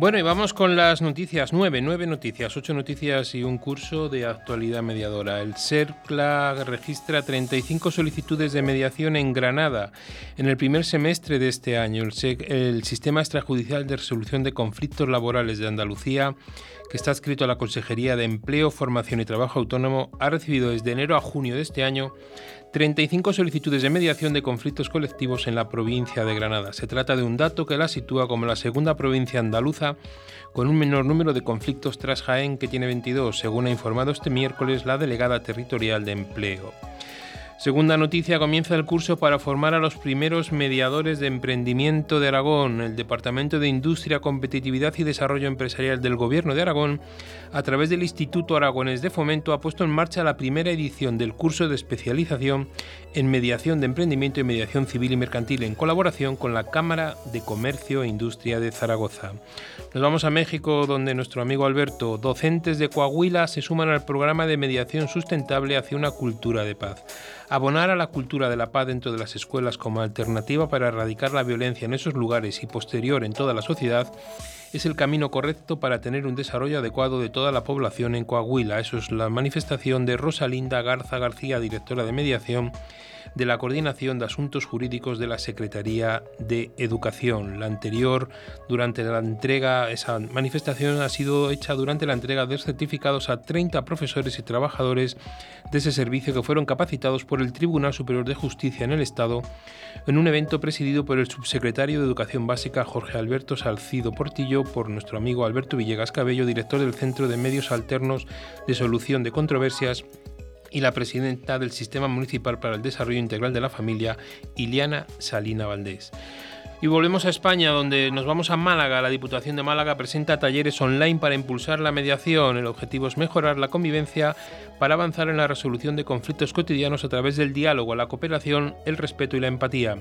B: Bueno, y vamos con las noticias. Nueve, nueve noticias, ocho noticias y un curso de actualidad mediadora. El CERCLA registra 35 solicitudes de mediación en Granada en el primer semestre de este año. El, el Sistema Extrajudicial de Resolución de Conflictos Laborales de Andalucía, que está adscrito a la Consejería de Empleo, Formación y Trabajo Autónomo, ha recibido desde enero a junio de este año 35 solicitudes de mediación de conflictos colectivos en la provincia de Granada. Se trata de un dato que la sitúa como la segunda provincia andaluza con un menor número de conflictos tras Jaén, que tiene 22, según ha informado este miércoles la delegada territorial de empleo. Segunda noticia, comienza el curso para formar a los primeros mediadores de emprendimiento de Aragón. El Departamento de Industria, Competitividad y Desarrollo Empresarial del Gobierno de Aragón, a través del Instituto Aragonés de Fomento, ha puesto en marcha la primera edición del curso de especialización en mediación de emprendimiento y mediación civil y mercantil, en colaboración con la Cámara de Comercio e Industria de Zaragoza. Nos vamos a México, donde nuestro amigo Alberto, docentes de Coahuila, se suman al programa de mediación sustentable hacia una cultura de paz. Abonar a la cultura de la paz dentro de las escuelas como alternativa para erradicar la violencia en esos lugares y posterior en toda la sociedad es el camino correcto para tener un desarrollo adecuado de toda la población en Coahuila. Eso es la manifestación de Rosalinda Garza García, directora de mediación de la Coordinación de Asuntos Jurídicos de la Secretaría de Educación. La anterior, durante la entrega, esa manifestación ha sido hecha durante la entrega de certificados a 30 profesores y trabajadores de ese servicio que fueron capacitados por el Tribunal Superior de Justicia en el Estado en un evento presidido por el subsecretario de Educación Básica Jorge Alberto Salcido Portillo, por nuestro amigo Alberto Villegas Cabello, director del Centro de Medios Alternos de Solución de Controversias y la presidenta del Sistema Municipal para el Desarrollo Integral de la Familia, Iliana Salina Valdés. Y volvemos a España, donde nos vamos a Málaga. La Diputación de Málaga presenta talleres online para impulsar la mediación. El objetivo es mejorar la convivencia para avanzar en la resolución de conflictos cotidianos a través del diálogo, la cooperación, el respeto y la empatía.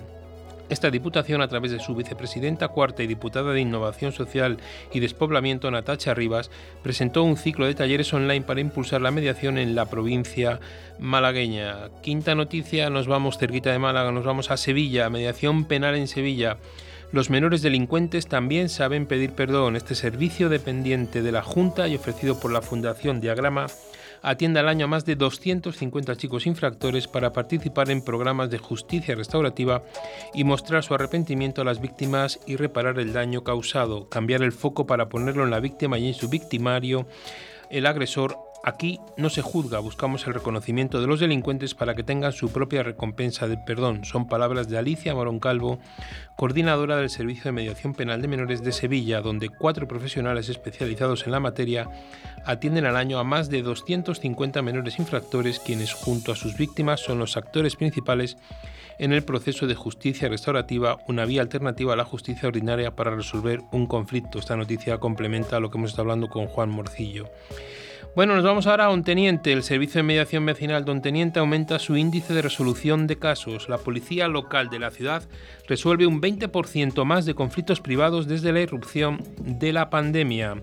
B: Esta Diputación, a través de su vicepresidenta cuarta y diputada de Innovación Social y Despoblamiento, Natacha Rivas, presentó un ciclo de talleres online para impulsar la mediación en la provincia malagueña. Quinta noticia, nos vamos cerquita de Málaga, nos vamos a Sevilla, mediación penal en Sevilla. Los menores delincuentes también saben pedir perdón. Este servicio dependiente de la Junta y ofrecido por la Fundación Diagrama atiende al año a más de 250 chicos infractores para participar en programas de justicia restaurativa y mostrar su arrepentimiento a las víctimas y reparar el daño causado, cambiar el foco para ponerlo en la víctima y en su victimario, el agresor Aquí no se juzga, buscamos el reconocimiento de los delincuentes para que tengan su propia recompensa del perdón. Son palabras de Alicia Moroncalvo, coordinadora del Servicio de Mediación Penal de Menores de Sevilla, donde cuatro profesionales especializados en la materia atienden al año a más de 250 menores infractores, quienes junto a sus víctimas son los actores principales en el proceso de justicia restaurativa, una vía alternativa a la justicia ordinaria para resolver un conflicto. Esta noticia complementa lo que hemos estado hablando con Juan Morcillo. Bueno, nos vamos ahora a Onteniente. El Servicio de Mediación Vecinal de Onteniente aumenta su índice de resolución de casos. La policía local de la ciudad resuelve un 20% más de conflictos privados desde la irrupción de la pandemia.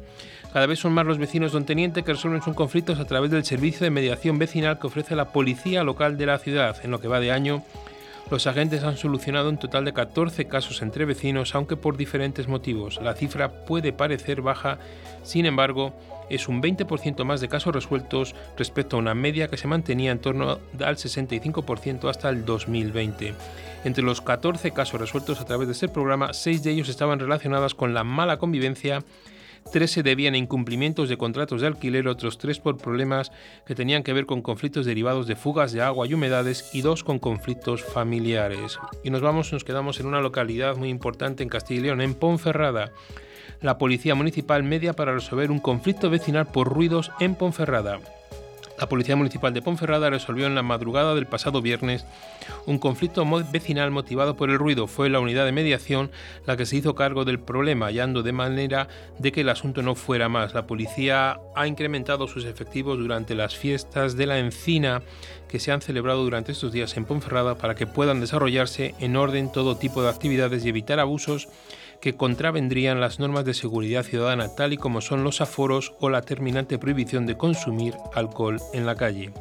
B: Cada vez son más los vecinos de Onteniente que resuelven sus conflictos a través del servicio de mediación vecinal que ofrece la policía local de la ciudad. En lo que va de año, Los agentes han solucionado un total de 14 casos entre vecinos, aunque por diferentes motivos. La cifra puede parecer baja, sin embargo, es un 20% más de casos resueltos respecto a una media que se mantenía en torno al 65% hasta el 2020. Entre los 14 casos resueltos a través de este programa, 6 de ellos estaban relacionados con la mala convivencia tres se debían a incumplimientos de contratos de alquiler, otros tres por problemas que tenían que ver con conflictos derivados de fugas de agua y humedades y dos con conflictos familiares. Y nos vamos, nos quedamos en una localidad muy importante en Castilla y León, en Ponferrada. La policía municipal media para resolver un conflicto vecinal por ruidos en Ponferrada. La Policía Municipal de Ponferrada resolvió en la madrugada del pasado viernes un conflicto vecinal motivado por el ruido. Fue la unidad de mediación la que se hizo cargo del problema, hallando de manera de que el asunto no fuera más. La policía ha incrementado sus efectivos durante las fiestas de la encina que se han celebrado durante estos días en Ponferrada para que puedan desarrollarse en orden todo tipo de actividades y evitar abusos que contravendrían las normas de seguridad ciudadana, tal y como son los aforos o la terminante prohibición de consumir alcohol en la calle.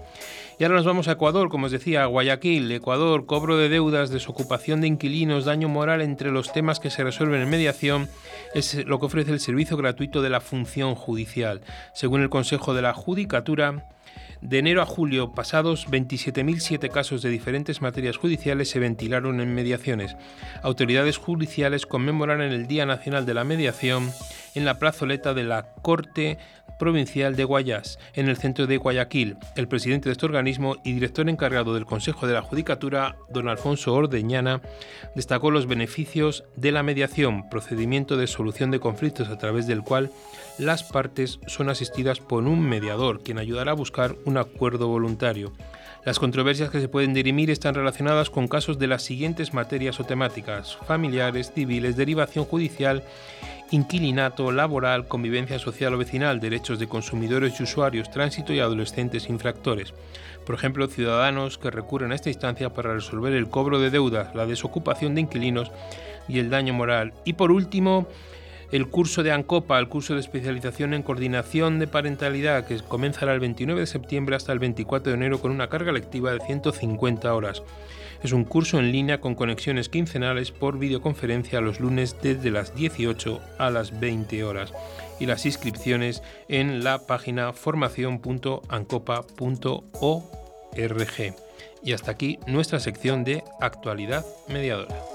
B: Y ahora nos vamos a Ecuador, como os decía, Guayaquil, Ecuador, cobro de deudas, desocupación de inquilinos, daño moral entre los temas que se resuelven en mediación, es lo que ofrece el servicio gratuito de la función judicial. Según el Consejo de la Judicatura, de enero a julio pasados, 27.007 casos de diferentes materias judiciales se ventilaron en mediaciones. Autoridades judiciales conmemoraron el Día Nacional de la Mediación en la plazoleta de la Corte Provincial de Guayas, en el centro de Guayaquil. El presidente de este organismo y director encargado del Consejo de la Judicatura, don Alfonso Ordeñana, destacó los beneficios de la mediación, procedimiento de solución de conflictos a través del cual las partes son asistidas por un mediador, quien ayudará a buscar un acuerdo voluntario. Las controversias que se pueden dirimir están relacionadas con casos de las siguientes materias o temáticas, familiares, civiles, derivación judicial inquilinato, laboral, convivencia social o vecinal, derechos de consumidores y usuarios, tránsito y adolescentes infractores. Por ejemplo, ciudadanos que recurren a esta instancia para resolver el cobro de deudas, la desocupación de inquilinos y el daño moral. Y por último, el curso de ANCOPA, el curso de especialización en coordinación de parentalidad, que comenzará el 29 de septiembre hasta el 24 de enero con una carga lectiva de 150 horas. Es un curso en línea con conexiones quincenales por videoconferencia los lunes desde las 18 a las 20 horas y las inscripciones en la página formación.ancopa.org. Y hasta aquí nuestra sección de actualidad mediadora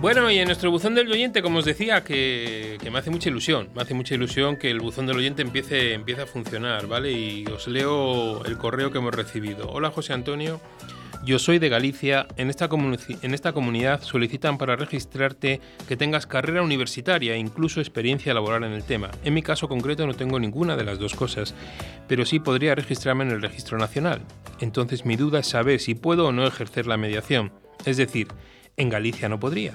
B: Bueno, y en nuestro buzón del oyente, como os decía, que, me hace mucha ilusión, me hace mucha ilusión que el buzón del oyente empiece, empiece a funcionar, ¿vale? Y os leo el correo que hemos recibido. Hola José Antonio, yo soy de Galicia, en esta, en esta comunidad solicitan para registrarte que tengas carrera universitaria e incluso experiencia laboral en el tema. En mi caso concreto no tengo ninguna de las dos cosas, pero sí podría registrarme en el registro nacional. Entonces mi duda es saber si puedo o no ejercer la mediación. Es decir, en Galicia no podría.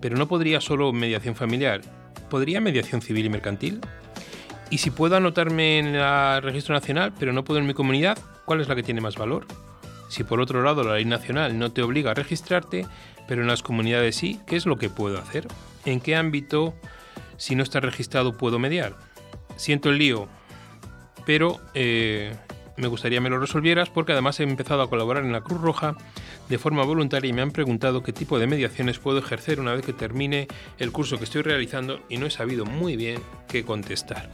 B: Pero no podría solo mediación familiar. ¿Podría mediación civil y mercantil? Y si puedo anotarme en el registro nacional, pero no puedo en mi comunidad, ¿cuál es la que tiene más valor? Si por otro lado la ley nacional no te obliga a registrarte, pero en las comunidades sí, ¿qué es lo que puedo hacer? ¿En qué ámbito, si no está registrado, puedo mediar? Siento el lío, pero eh, me gustaría me lo resolvieras porque además he empezado a colaborar en la Cruz Roja de forma voluntaria y me han preguntado qué tipo de mediaciones puedo ejercer una vez que termine el curso que estoy realizando y no he sabido muy bien qué contestar.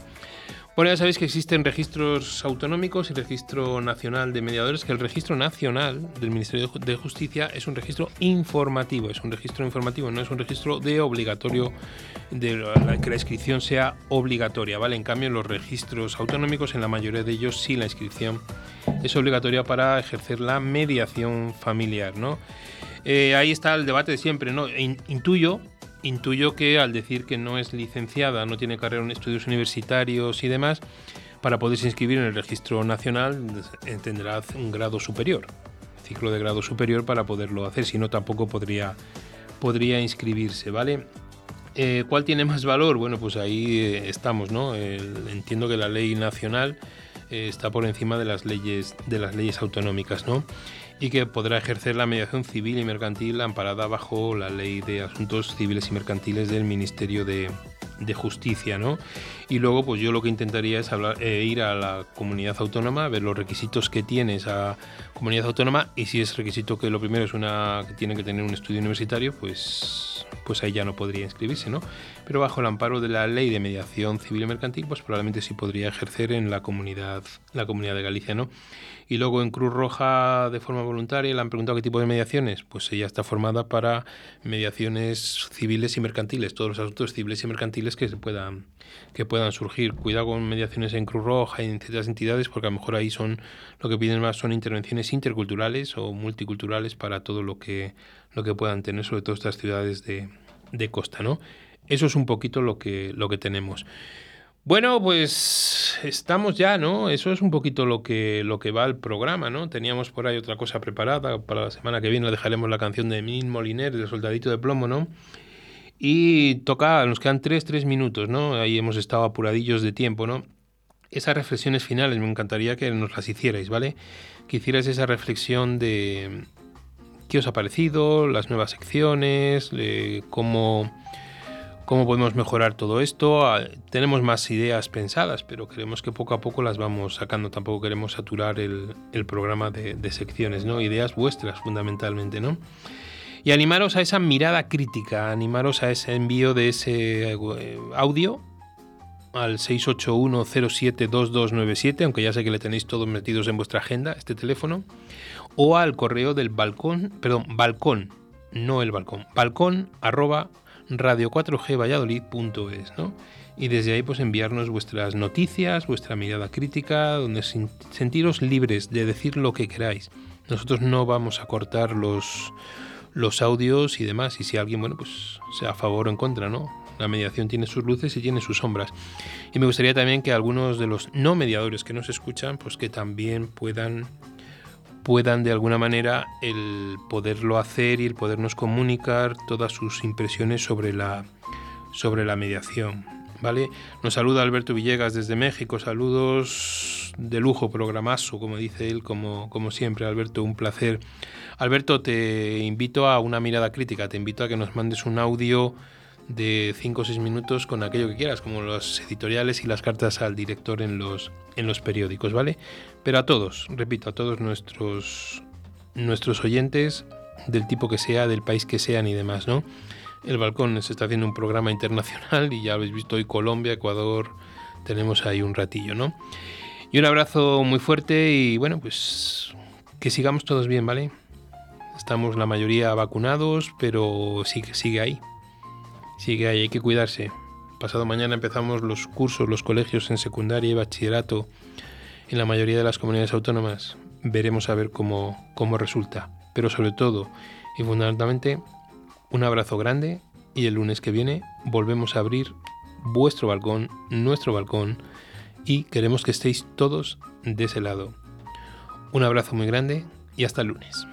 B: Bueno, ya sabéis que existen registros autonómicos y registro nacional de mediadores, que el registro nacional del Ministerio de Justicia es un registro informativo, es un registro informativo, no es un registro de obligatorio, de que la inscripción sea obligatoria, ¿vale? En cambio, en los registros autonómicos, en la mayoría de ellos sí la inscripción es obligatoria para ejercer la mediación familiar, ¿no? Eh, ahí está el debate de siempre, ¿no? Intuyo intuyo que al decir que no es licenciada, no tiene carrera en estudios universitarios y demás, para poderse inscribir en el registro nacional tendrá un grado superior, ciclo de grado superior para poderlo hacer, si no tampoco podría, podría inscribirse, ¿vale? Eh, ¿Cuál tiene más valor? Bueno, pues ahí eh, estamos, ¿no? Entiendo que la ley nacional eh, está por encima de las leyes de las leyes autonómicas, ¿no? Y que podrá ejercer la mediación civil y mercantil amparada bajo la ley de asuntos civiles y mercantiles del Ministerio de, Justicia, ¿no? Y luego, pues yo lo que intentaría es hablar, eh, ir a la comunidad autónoma, ver los requisitos que tiene esa comunidad autónoma y si es requisito que lo primero es una que tiene que tener un estudio universitario, pues, pues ahí ya no podría inscribirse, ¿no? Pero bajo el amparo de la ley de mediación civil y mercantil, pues probablemente sí podría ejercer en la comunidad, la comunidad de Galicia, ¿no? Y luego en Cruz Roja de forma voluntaria le han preguntado qué tipo de mediaciones. Pues ella está formada para mediaciones civiles y mercantiles, todos los asuntos civiles y mercantiles que se puedan que puedan surgir. Cuidado con mediaciones en Cruz Roja y en ciertas entidades, porque a lo mejor ahí son lo que piden más son intervenciones interculturales o multiculturales para todo lo que lo que puedan tener, sobre todo estas ciudades de, de costa, ¿no? Eso es un poquito lo que lo que tenemos. Bueno, pues estamos ya, ¿no? Eso es un poquito lo que, lo que va al programa, ¿no? Teníamos por ahí otra cosa preparada. Para la semana que viene dejaremos la canción de Min Moliner, de Soldadito de Plomo, ¿no? Y toca, nos quedan tres, tres minutos, ¿no? Ahí hemos estado apuradillos de tiempo, ¿no? Esas reflexiones finales me encantaría que nos las hicierais, ¿vale? Que hicierais esa reflexión de qué os ha parecido, las nuevas secciones, de cómo cómo podemos mejorar todo esto. Ah, Tenemos más ideas pensadas, pero queremos que poco a poco las vamos sacando. Tampoco queremos saturar el, el programa de, de secciones, ¿no? Ideas vuestras, fundamentalmente, ¿no? Y animaros a esa mirada crítica, animaros a ese envío de ese eh, audio al 681072297, aunque ya sé que le tenéis todos metidos en vuestra agenda, este teléfono, o al correo del balcón, perdón, balcón, no el balcón, balcón arroba radio4gvalladolid.es, ¿no? Y desde ahí pues enviarnos vuestras noticias, vuestra mirada crítica, donde sentiros libres de decir lo que queráis. Nosotros no vamos a cortar los, los audios y demás, y si alguien, bueno, pues sea a favor o en contra, ¿no? La mediación tiene sus luces y tiene sus sombras. Y me gustaría también que algunos de los no mediadores que nos escuchan, pues que también puedan puedan de alguna manera el poderlo hacer y el podernos comunicar todas sus impresiones sobre la sobre la mediación. ¿Vale? Nos saluda Alberto Villegas desde México. Saludos de lujo, programazo, como dice él, como, como siempre, Alberto, un placer. Alberto, te invito a una mirada crítica, te invito a que nos mandes un audio de 5 o 6 minutos con aquello que quieras, como los editoriales y las cartas al director en los, en los periódicos, ¿vale? Pero a todos, repito, a todos nuestros, nuestros oyentes, del tipo que sea, del país que sean y demás, ¿no? El Balcón se está haciendo un programa internacional y ya habéis visto hoy Colombia, Ecuador, tenemos ahí un ratillo, ¿no? Y un abrazo muy fuerte y bueno, pues que sigamos todos bien, ¿vale? Estamos la mayoría vacunados, pero sigue, sigue ahí. Sigue ahí, hay que cuidarse. Pasado mañana empezamos los cursos, los colegios en secundaria y bachillerato en la mayoría de las comunidades autónomas. Veremos a ver cómo, cómo resulta. Pero sobre todo y fundamentalmente, un abrazo grande y el lunes que viene volvemos a abrir vuestro balcón, nuestro balcón y queremos que estéis todos de ese lado. Un abrazo muy grande y hasta el lunes.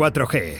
I: 4G.